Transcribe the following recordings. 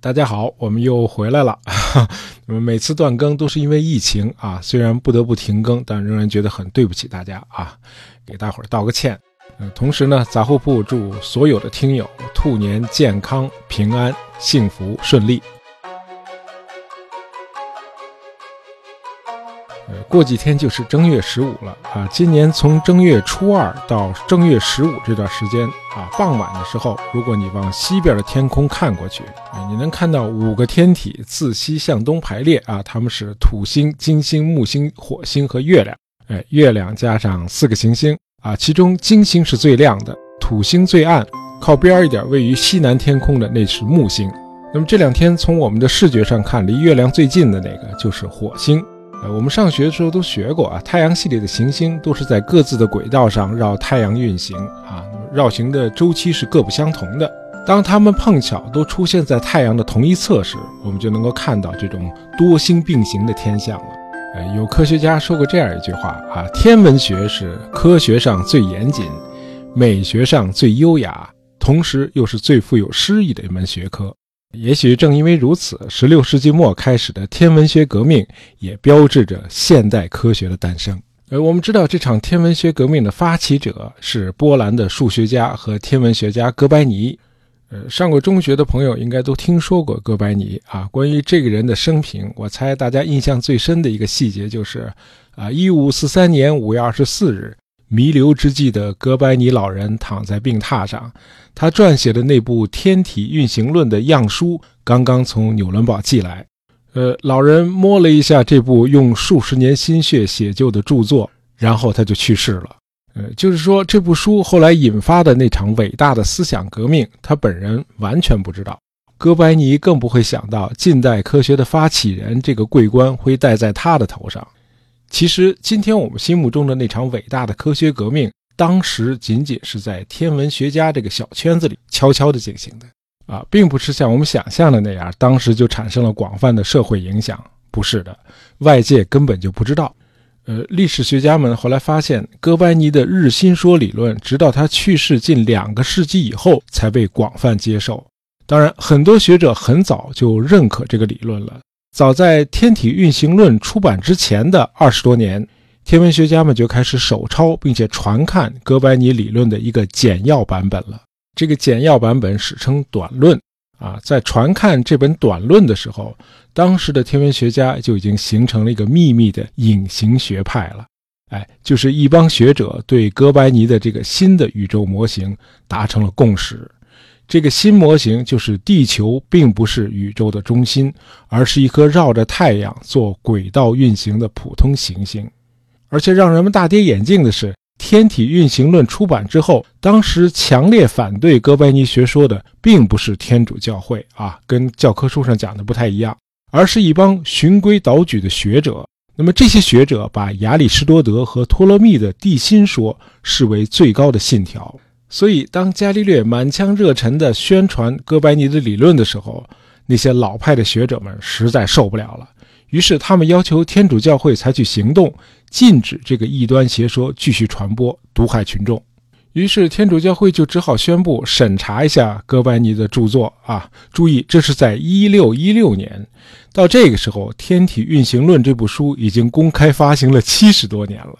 大家好，我们又回来了。那么每次断更都是因为疫情啊，虽然不得不停更，但仍然觉得很对不起大家啊，给大伙儿道个歉。嗯，同时呢，杂货铺祝所有的听友兔年健康、平安、幸福、顺利。呃，过几天就是正月十五了啊！今年从正月初二到正月十五这段时间啊，傍晚的时候，如果你往西边的天空看过去，你能看到五个天体自西向东排列啊，它们是土星、金星、木星、火星和月亮。哎，月亮加上四个行星啊，其中金星是最亮的，土星最暗，靠边一点位于西南天空的那是木星。那么这两天从我们的视觉上看，离月亮最近的那个就是火星。呃，我们上学的时候都学过啊，太阳系里的行星都是在各自的轨道上绕太阳运行啊，那么绕行的周期是各不相同的。当它们碰巧都出现在太阳的同一侧时，我们就能够看到这种多星并行的天象了。呃，有科学家说过这样一句话啊：天文学是科学上最严谨、美学上最优雅，同时又是最富有诗意的一门学科。也许正因为如此，16世纪末开始的天文学革命也标志着现代科学的诞生。而我们知道，这场天文学革命的发起者是波兰的数学家和天文学家哥白尼。呃，上过中学的朋友应该都听说过哥白尼啊。关于这个人的生平，我猜大家印象最深的一个细节就是，啊，1543年5月24日。弥留之际的哥白尼老人躺在病榻上，他撰写的那部《天体运行论》的样书刚刚从纽伦堡寄来。呃，老人摸了一下这部用数十年心血写就的著作，然后他就去世了。呃，就是说这部书后来引发的那场伟大的思想革命，他本人完全不知道。哥白尼更不会想到近代科学的发起人这个桂冠会戴在他的头上。其实，今天我们心目中的那场伟大的科学革命，当时仅仅是在天文学家这个小圈子里悄悄地进行的啊，并不是像我们想象的那样，当时就产生了广泛的社会影响。不是的，外界根本就不知道。呃，历史学家们后来发现，哥白尼的日心说理论，直到他去世近两个世纪以后，才被广泛接受。当然，很多学者很早就认可这个理论了。早在《天体运行论》出版之前的二十多年，天文学家们就开始手抄并且传看哥白尼理论的一个简要版本了。这个简要版本史称“短论”。啊，在传看这本短论的时候，当时的天文学家就已经形成了一个秘密的隐形学派了。哎，就是一帮学者对哥白尼的这个新的宇宙模型达成了共识。这个新模型就是地球并不是宇宙的中心，而是一颗绕着太阳做轨道运行的普通行星。而且让人们大跌眼镜的是，《天体运行论》出版之后，当时强烈反对哥白尼学说的，并不是天主教会啊，跟教科书上讲的不太一样，而是一帮循规蹈矩的学者。那么这些学者把亚里士多德和托勒密的地心说视为最高的信条。所以，当伽利略满腔热忱地宣传哥白尼的理论的时候，那些老派的学者们实在受不了了。于是，他们要求天主教会采取行动，禁止这个异端邪说继续传播，毒害群众。于是，天主教会就只好宣布审查一下哥白尼的著作啊！注意，这是在一六一六年。到这个时候，《天体运行论》这部书已经公开发行了七十多年了。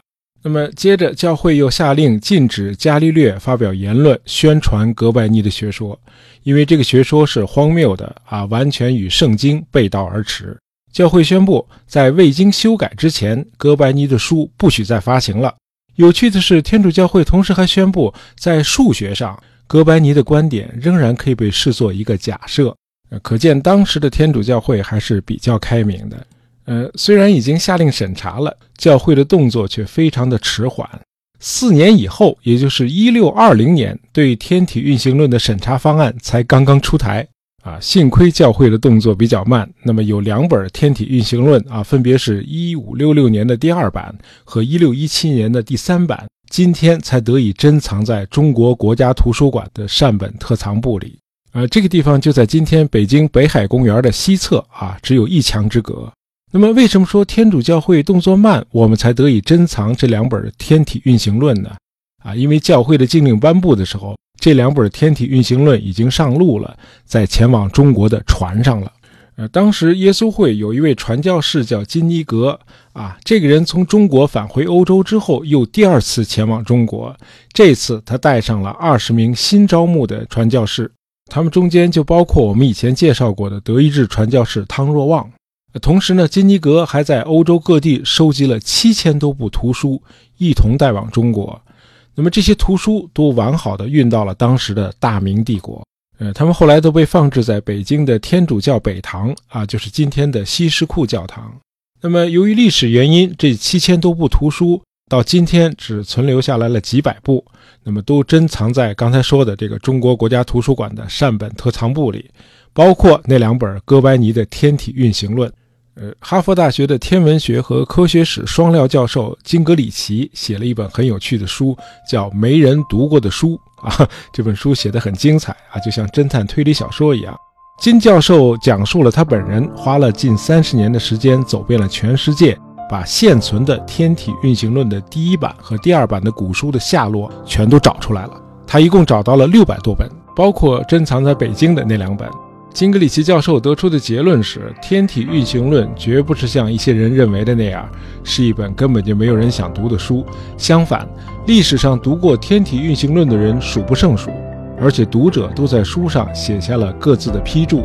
那么接着，教会又下令禁止伽利略发表言论，宣传哥白尼的学说，因为这个学说是荒谬的啊，完全与圣经背道而驰。教会宣布，在未经修改之前，哥白尼的书不许再发行了。有趣的是，天主教会同时还宣布，在数学上，哥白尼的观点仍然可以被视作一个假设。可见当时的天主教会还是比较开明的。呃，虽然已经下令审查了，教会的动作却非常的迟缓。四年以后，也就是一六二零年，对天体运行论的审查方案才刚刚出台。啊，幸亏教会的动作比较慢。那么有两本天体运行论啊，分别是一五六六年的第二版和一六一七年的第三版，今天才得以珍藏在中国国家图书馆的善本特藏部里。呃，这个地方就在今天北京北海公园的西侧啊，只有一墙之隔。那么，为什么说天主教会动作慢，我们才得以珍藏这两本《天体运行论》呢？啊，因为教会的禁令颁布的时候，这两本《天体运行论》已经上路了，在前往中国的船上了。呃，当时耶稣会有一位传教士叫金尼格啊，这个人从中国返回欧洲之后，又第二次前往中国。这次他带上了二十名新招募的传教士，他们中间就包括我们以前介绍过的德意志传教士汤若望。同时呢，金尼格还在欧洲各地收集了七千多部图书，一同带往中国。那么这些图书都完好的运到了当时的大明帝国。呃，他们后来都被放置在北京的天主教北堂啊，就是今天的西什库教堂。那么，由于历史原因，这七千多部图书到今天只存留下来了几百部，那么都珍藏在刚才说的这个中国国家图书馆的善本特藏部里，包括那两本哥白尼的《天体运行论》。呃，哈佛大学的天文学和科学史双料教授金格里奇写了一本很有趣的书，叫《没人读过的书》啊。这本书写得很精彩啊，就像侦探推理小说一样。金教授讲述了他本人花了近三十年的时间，走遍了全世界，把现存的《天体运行论》的第一版和第二版的古书的下落全都找出来了。他一共找到了六百多本，包括珍藏在北京的那两本。金格里奇教授得出的结论是：《天体运行论》绝不是像一些人认为的那样，是一本根本就没有人想读的书。相反，历史上读过《天体运行论》的人数不胜数，而且读者都在书上写下了各自的批注。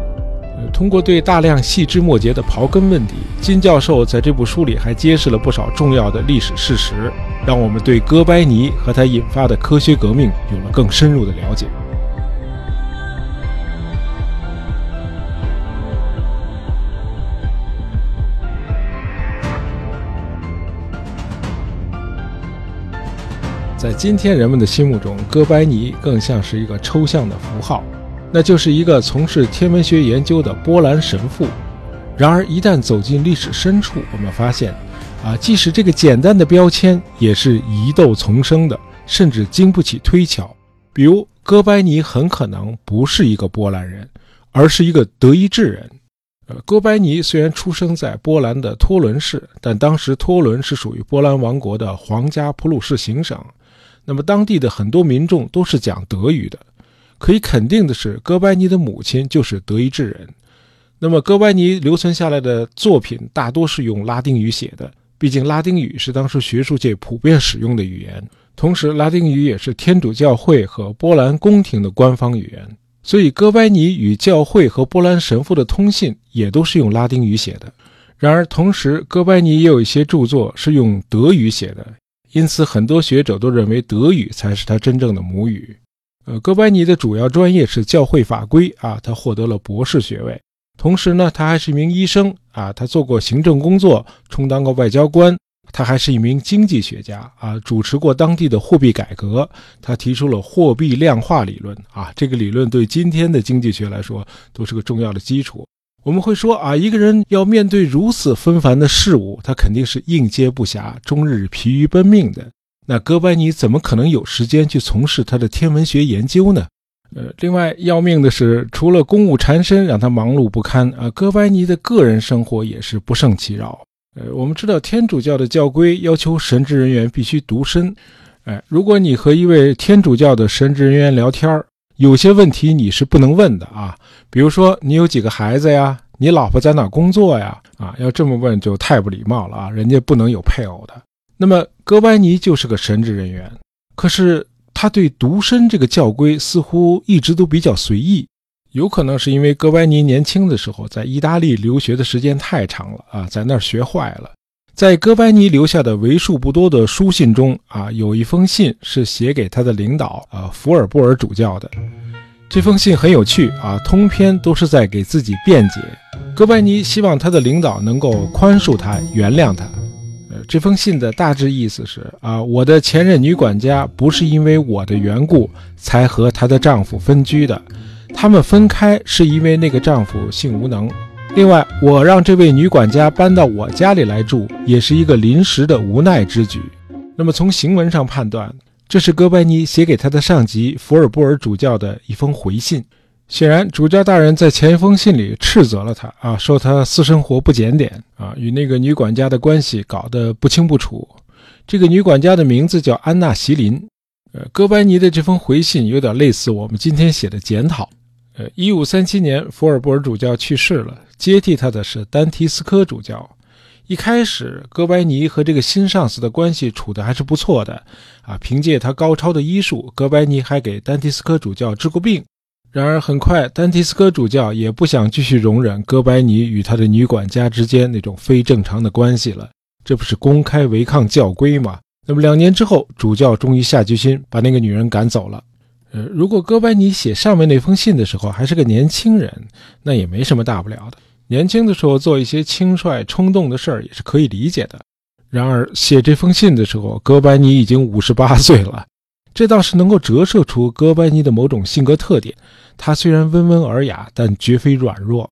通过对大量细枝末节的刨根问底，金教授在这部书里还揭示了不少重要的历史事实，让我们对哥白尼和他引发的科学革命有了更深入的了解。在今天人们的心目中，哥白尼更像是一个抽象的符号，那就是一个从事天文学研究的波兰神父。然而，一旦走进历史深处，我们发现，啊，即使这个简单的标签也是疑窦丛生的，甚至经不起推敲。比如，哥白尼很可能不是一个波兰人，而是一个德意志人。呃，哥白尼虽然出生在波兰的托伦市，但当时托伦是属于波兰王国的皇家普鲁士行省。那么，当地的很多民众都是讲德语的。可以肯定的是，哥白尼的母亲就是德意志人。那么，哥白尼留存下来的作品大多是用拉丁语写的，毕竟拉丁语是当时学术界普遍使用的语言。同时，拉丁语也是天主教会和波兰宫廷的官方语言，所以哥白尼与教会和波兰神父的通信也都是用拉丁语写的。然而，同时哥白尼也有一些著作是用德语写的。因此，很多学者都认为德语才是他真正的母语。呃，哥白尼的主要专业是教会法规啊，他获得了博士学位。同时呢，他还是一名医生啊，他做过行政工作，充当过外交官。他还是一名经济学家啊，主持过当地的货币改革。他提出了货币量化理论啊，这个理论对今天的经济学来说都是个重要的基础。我们会说啊，一个人要面对如此纷繁的事物，他肯定是应接不暇，终日疲于奔命的。那哥白尼怎么可能有时间去从事他的天文学研究呢？呃，另外要命的是，除了公务缠身让他忙碌不堪啊，哥白尼的个人生活也是不胜其扰。呃，我们知道天主教的教规要求神职人员必须独身，哎，如果你和一位天主教的神职人员聊天。有些问题你是不能问的啊，比如说你有几个孩子呀？你老婆在哪工作呀？啊，要这么问就太不礼貌了啊！人家不能有配偶的。那么哥白尼就是个神职人员，可是他对独身这个教规似乎一直都比较随意，有可能是因为哥白尼年轻的时候在意大利留学的时间太长了啊，在那儿学坏了。在哥白尼留下的为数不多的书信中，啊，有一封信是写给他的领导，啊，福尔布尔主教的。这封信很有趣，啊，通篇都是在给自己辩解。哥白尼希望他的领导能够宽恕他、原谅他。呃，这封信的大致意思是，啊，我的前任女管家不是因为我的缘故才和她的丈夫分居的，他们分开是因为那个丈夫性无能。另外，我让这位女管家搬到我家里来住，也是一个临时的无奈之举。那么，从行文上判断，这是哥白尼写给他的上级福尔布尔主教的一封回信。显然，主教大人在前一封信里斥责了他啊，说他私生活不检点啊，与那个女管家的关系搞得不清不楚。这个女管家的名字叫安娜席林。呃，哥白尼的这封回信有点类似我们今天写的检讨。呃，一五三七年，福尔布尔主教去世了，接替他的是丹提斯科主教。一开始，哥白尼和这个新上司的关系处得还是不错的啊。凭借他高超的医术，哥白尼还给丹提斯科主教治过病。然而，很快，丹提斯科主教也不想继续容忍哥白尼与他的女管家之间那种非正常的关系了。这不是公开违抗教规吗？那么，两年之后，主教终于下决心把那个女人赶走了。呃，如果哥白尼写上面那封信的时候还是个年轻人，那也没什么大不了的。年轻的时候做一些轻率冲动的事儿也是可以理解的。然而写这封信的时候，哥白尼已经五十八岁了，这倒是能够折射出哥白尼的某种性格特点。他虽然温文尔雅，但绝非软弱。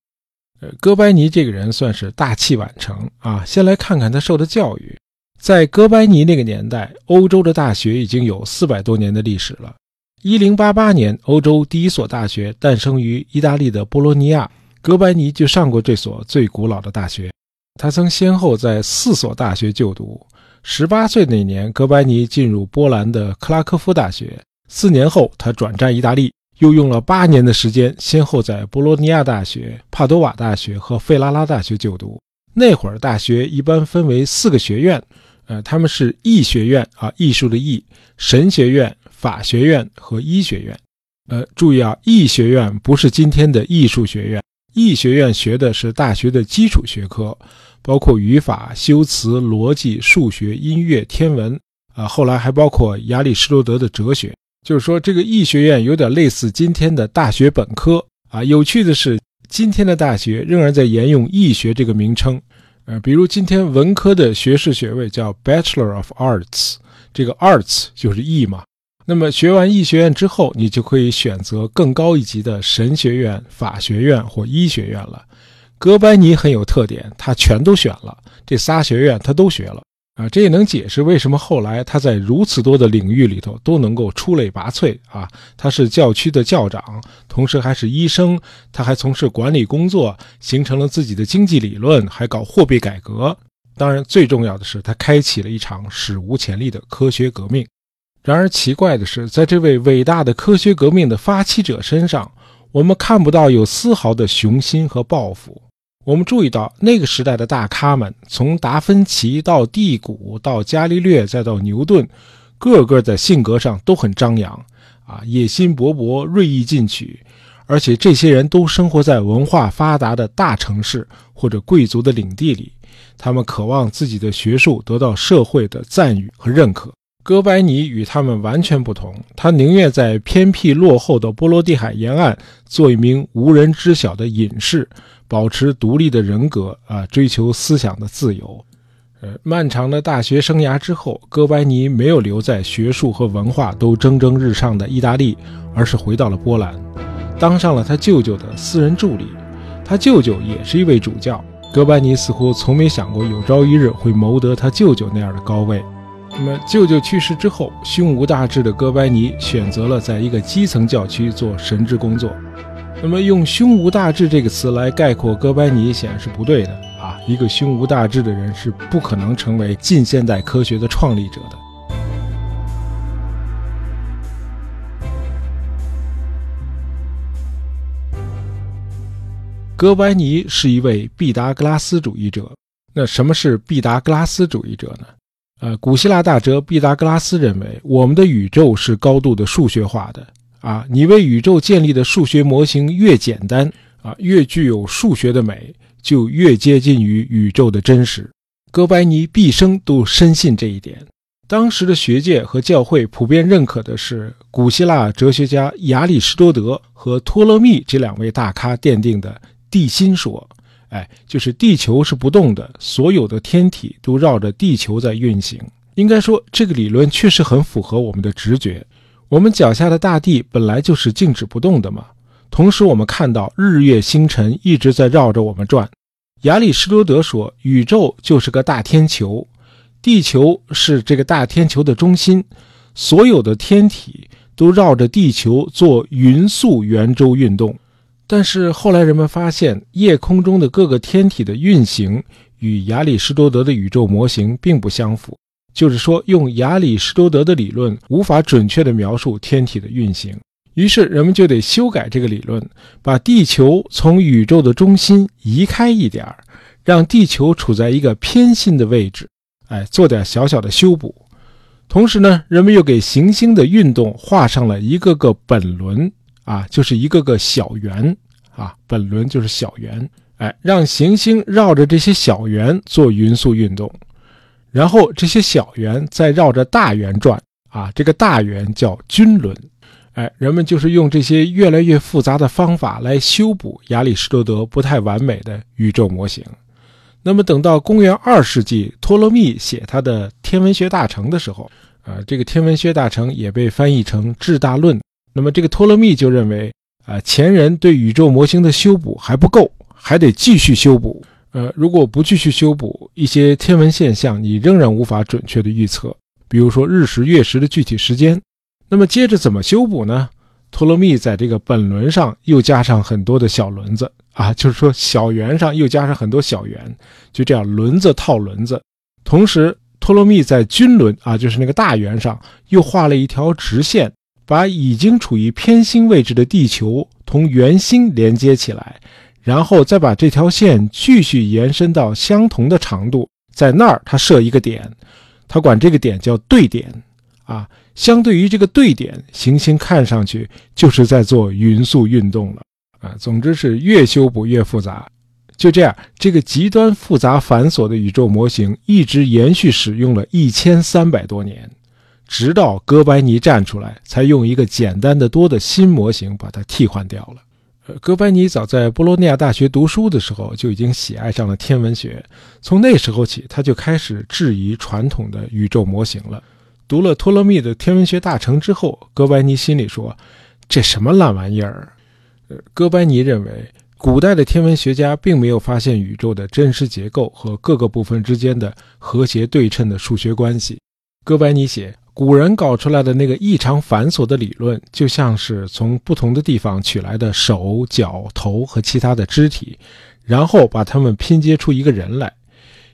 呃，哥白尼这个人算是大器晚成啊。先来看看他受的教育。在哥白尼那个年代，欧洲的大学已经有四百多年的历史了。一零八八年，欧洲第一所大学诞生于意大利的波罗尼亚。哥白尼就上过这所最古老的大学，他曾先后在四所大学就读。十八岁那年，哥白尼进入波兰的克拉科夫大学。四年后，他转战意大利，又用了八年的时间，先后在波罗尼亚大学、帕多瓦大学和费拉拉大学就读。那会儿，大学一般分为四个学院，呃，他们是艺学院啊，艺术的艺；神学院、法学院和医学院。呃，注意啊，艺学院不是今天的艺术学院。艺学院学的是大学的基础学科，包括语法、修辞、逻辑、数学、音乐、天文，啊，后来还包括亚里士多德的哲学。就是说，这个艺学院有点类似今天的大学本科啊。有趣的是，今天的大学仍然在沿用艺学这个名称，呃，比如今天文科的学士学位叫 Bachelor of Arts，这个 Arts 就是艺嘛。那么学完医学院之后，你就可以选择更高一级的神学院、法学院或医学院了。哥白尼很有特点，他全都选了，这仨学院他都学了啊。这也能解释为什么后来他在如此多的领域里头都能够出类拔萃啊。他是教区的教长，同时还是医生，他还从事管理工作，形成了自己的经济理论，还搞货币改革。当然，最重要的是他开启了一场史无前例的科学革命。然而奇怪的是，在这位伟大的科学革命的发起者身上，我们看不到有丝毫的雄心和抱负。我们注意到，那个时代的大咖们，从达芬奇到蒂谷，到伽利略，再到牛顿，个个在性格上都很张扬，啊，野心勃勃，锐意进取。而且这些人都生活在文化发达的大城市或者贵族的领地里，他们渴望自己的学术得到社会的赞誉和认可。哥白尼与他们完全不同，他宁愿在偏僻落后的波罗的海沿岸做一名无人知晓的隐士，保持独立的人格啊，追求思想的自由。呃，漫长的大学生涯之后，哥白尼没有留在学术和文化都蒸蒸日上的意大利，而是回到了波兰，当上了他舅舅的私人助理。他舅舅也是一位主教，哥白尼似乎从没想过有朝一日会谋得他舅舅那样的高位。那么，舅舅去世之后，胸无大志的哥白尼选择了在一个基层教区做神职工作。那么，用“胸无大志”这个词来概括哥白尼显然是不对的啊！一个胸无大志的人是不可能成为近现代科学的创立者的。哥白尼是一位毕达哥拉斯主义者。那什么是毕达哥拉斯主义者呢？呃，古希腊大哲毕达哥拉斯认为，我们的宇宙是高度的数学化的啊。你为宇宙建立的数学模型越简单啊，越具有数学的美，就越接近于宇宙的真实。哥白尼毕生都深信这一点。当时的学界和教会普遍认可的是古希腊哲学家亚里士多德和托勒密这两位大咖奠定的地心说。哎，就是地球是不动的，所有的天体都绕着地球在运行。应该说，这个理论确实很符合我们的直觉。我们脚下的大地本来就是静止不动的嘛。同时，我们看到日月星辰一直在绕着我们转。亚里士多德说，宇宙就是个大天球，地球是这个大天球的中心，所有的天体都绕着地球做匀速圆周运动。但是后来人们发现，夜空中的各个天体的运行与亚里士多德的宇宙模型并不相符。就是说用亚里士多德的理论无法准确地描述天体的运行。于是人们就得修改这个理论，把地球从宇宙的中心移开一点儿，让地球处在一个偏心的位置，哎，做点小小的修补。同时呢，人们又给行星的运动画上了一个个本轮，啊，就是一个个小圆，啊，本轮就是小圆，哎，让行星绕着这些小圆做匀速运动，然后这些小圆再绕着大圆转，啊，这个大圆叫均轮。哎，人们就是用这些越来越复杂的方法来修补亚里士多德不太完美的宇宙模型。那么，等到公元二世纪，托勒密写他的《天文学大成》的时候，呃，这个《天文学大成》也被翻译成《智大论》。那么，这个托勒密就认为，啊，前人对宇宙模型的修补还不够，还得继续修补。呃，如果不继续修补，一些天文现象你仍然无法准确的预测，比如说日食、月食的具体时间。那么接着怎么修补呢？托勒密在这个本轮上又加上很多的小轮子啊，就是说小圆上又加上很多小圆，就这样轮子套轮子。同时，托勒密在均轮啊，就是那个大圆上又画了一条直线，把已经处于偏心位置的地球同圆心连接起来，然后再把这条线继续延伸到相同的长度，在那儿他设一个点，他管这个点叫对点啊。相对于这个对点，行星看上去就是在做匀速运动了啊。总之是越修补越复杂。就这样，这个极端复杂繁琐的宇宙模型一直延续使用了一千三百多年，直到哥白尼站出来，才用一个简单的多的新模型把它替换掉了。呃，哥白尼早在波罗尼亚大学读书的时候就已经喜爱上了天文学，从那时候起，他就开始质疑传统的宇宙模型了。读了托勒密的天文学大成之后，哥白尼心里说：“这什么烂玩意儿？”呃，哥白尼认为，古代的天文学家并没有发现宇宙的真实结构和各个部分之间的和谐对称的数学关系。哥白尼写，古人搞出来的那个异常繁琐的理论，就像是从不同的地方取来的手脚头和其他的肢体，然后把它们拼接出一个人来。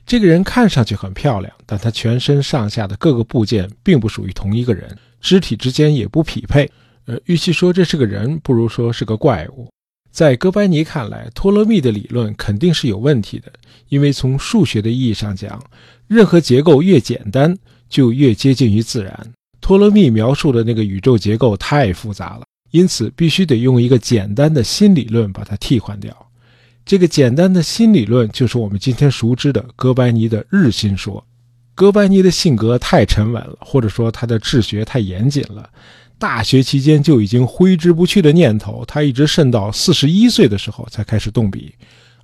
这个人看上去很漂亮，但他全身上下的各个部件并不属于同一个人，肢体之间也不匹配。呃，与其说这是个人，不如说是个怪物。在哥白尼看来，托勒密的理论肯定是有问题的，因为从数学的意义上讲，任何结构越简单，就越接近于自然。托勒密描述的那个宇宙结构太复杂了，因此必须得用一个简单的新理论把它替换掉。这个简单的新理论就是我们今天熟知的哥白尼的日心说。哥白尼的性格太沉稳了，或者说他的治学太严谨了。大学期间就已经挥之不去的念头，他一直渗到四十一岁的时候才开始动笔。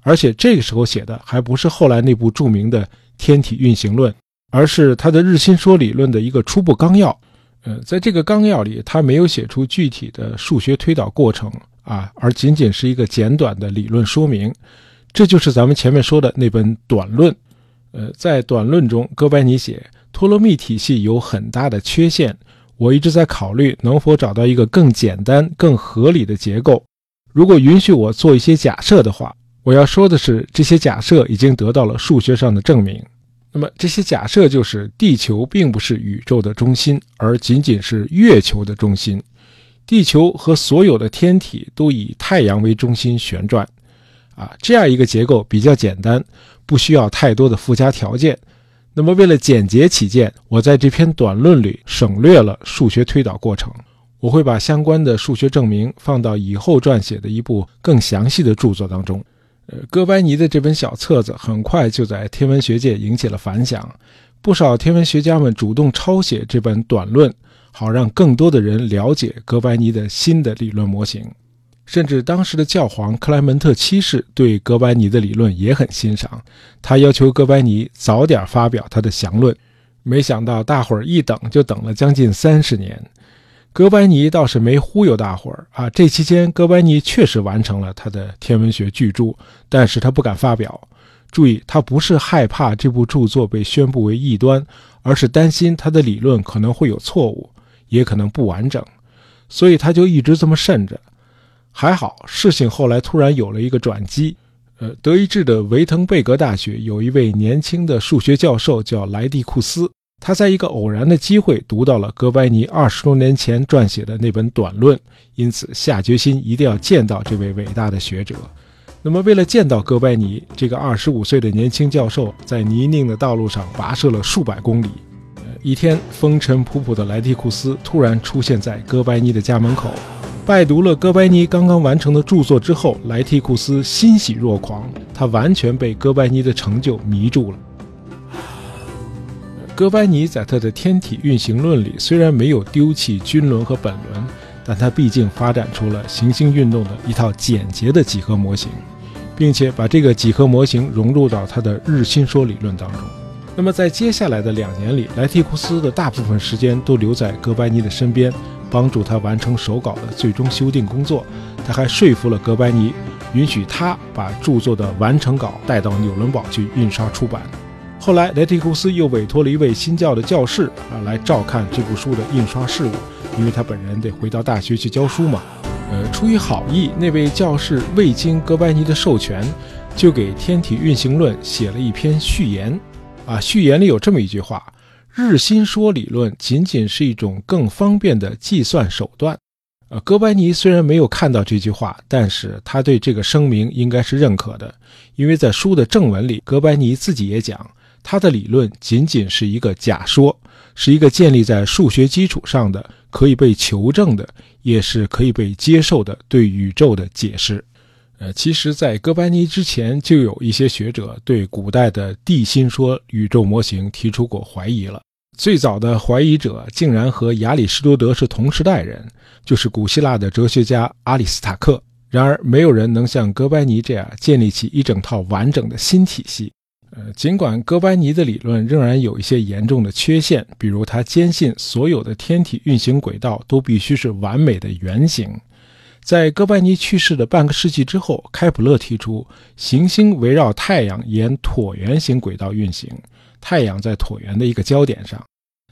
而且这个时候写的还不是后来那部著名的《天体运行论》，而是他的日心说理论的一个初步纲要。呃，在这个纲要里，他没有写出具体的数学推导过程。啊，而仅仅是一个简短的理论说明，这就是咱们前面说的那本短论。呃，在短论中，哥白尼写托勒密体系有很大的缺陷，我一直在考虑能否找到一个更简单、更合理的结构。如果允许我做一些假设的话，我要说的是，这些假设已经得到了数学上的证明。那么，这些假设就是地球并不是宇宙的中心，而仅仅是月球的中心。地球和所有的天体都以太阳为中心旋转，啊，这样一个结构比较简单，不需要太多的附加条件。那么，为了简洁起见，我在这篇短论里省略了数学推导过程。我会把相关的数学证明放到以后撰写的一部更详细的著作当中。呃，哥白尼的这本小册子很快就在天文学界引起了反响，不少天文学家们主动抄写这本短论。好让更多的人了解哥白尼的新的理论模型，甚至当时的教皇克莱门特七世对哥白尼的理论也很欣赏，他要求哥白尼早点发表他的详论。没想到大伙儿一等就等了将近三十年，哥白尼倒是没忽悠大伙儿啊。这期间，哥白尼确实完成了他的天文学巨著，但是他不敢发表。注意，他不是害怕这部著作被宣布为异端，而是担心他的理论可能会有错误。也可能不完整，所以他就一直这么慎着。还好，事情后来突然有了一个转机。呃，德意志的维滕贝格大学有一位年轻的数学教授叫莱蒂库斯，他在一个偶然的机会读到了哥白尼二十多年前撰写的那本短论，因此下决心一定要见到这位伟大的学者。那么，为了见到哥白尼，这个二十五岁的年轻教授在泥泞的道路上跋涉了数百公里。一天，风尘仆仆的莱蒂库斯突然出现在哥白尼的家门口，拜读了哥白尼刚刚完成的著作之后，莱蒂库斯欣喜若狂，他完全被哥白尼的成就迷住了。哥白尼在他的天体运行论里虽然没有丢弃均轮和本轮，但他毕竟发展出了行星运动的一套简洁的几何模型，并且把这个几何模型融入到他的日心说理论当中。那么在接下来的两年里，莱蒂库斯的大部分时间都留在哥白尼的身边，帮助他完成手稿的最终修订工作。他还说服了哥白尼，允许他把著作的完成稿带到纽伦堡去印刷出版。后来，雷蒂库斯又委托了一位新教的教士啊来照看这部书的印刷事务，因为他本人得回到大学去教书嘛。呃，出于好意，那位教士未经哥白尼的授权，就给《天体运行论》写了一篇序言。啊，序言里有这么一句话：“日心说理论仅仅是一种更方便的计算手段。”呃，哥白尼虽然没有看到这句话，但是他对这个声明应该是认可的，因为在书的正文里，哥白尼自己也讲。他的理论仅仅是一个假说，是一个建立在数学基础上的、可以被求证的，也是可以被接受的对宇宙的解释。呃，其实，在哥白尼之前，就有一些学者对古代的地心说宇宙模型提出过怀疑了。最早的怀疑者竟然和亚里士多德是同时代人，就是古希腊的哲学家阿里斯塔克。然而，没有人能像哥白尼这样建立起一整套完整的新体系。呃，尽管哥白尼的理论仍然有一些严重的缺陷，比如他坚信所有的天体运行轨道都必须是完美的圆形。在哥白尼去世的半个世纪之后，开普勒提出行星围绕太阳沿椭圆形轨道运行，太阳在椭圆的一个焦点上。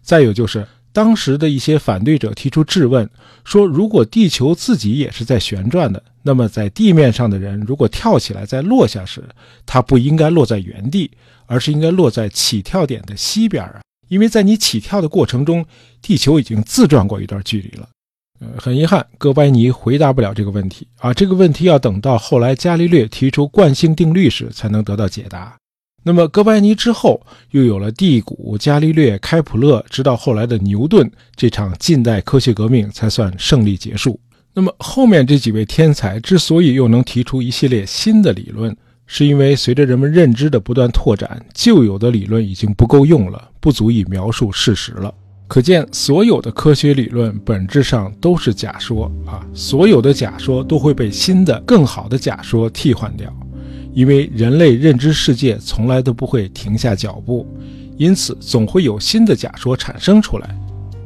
再有就是。当时的一些反对者提出质问，说如果地球自己也是在旋转的，那么在地面上的人如果跳起来再落下时，他不应该落在原地，而是应该落在起跳点的西边啊，因为在你起跳的过程中，地球已经自转过一段距离了。呃，很遗憾，哥白尼回答不了这个问题啊，这个问题要等到后来伽利略提出惯性定律时才能得到解答。那么，哥白尼之后又有了第谷、伽利略、开普勒，直到后来的牛顿，这场近代科学革命才算胜利结束。那么，后面这几位天才之所以又能提出一系列新的理论，是因为随着人们认知的不断拓展，旧有的理论已经不够用了，不足以描述事实了。可见，所有的科学理论本质上都是假说啊！所有的假说都会被新的、更好的假说替换掉。因为人类认知世界从来都不会停下脚步，因此总会有新的假说产生出来。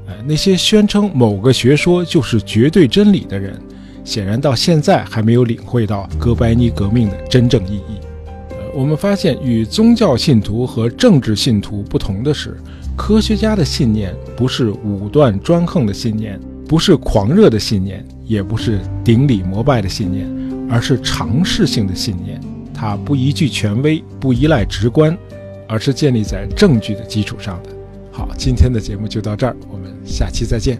哎，那些宣称某个学说就是绝对真理的人，显然到现在还没有领会到哥白尼革命的真正意义。呃，我们发现与宗教信徒和政治信徒不同的是，科学家的信念不是武断专横的信念，不是狂热的信念，也不是顶礼膜拜的信念，而是尝试性的信念。它不依据权威，不依赖直观，而是建立在证据的基础上的。好，今天的节目就到这儿，我们下期再见。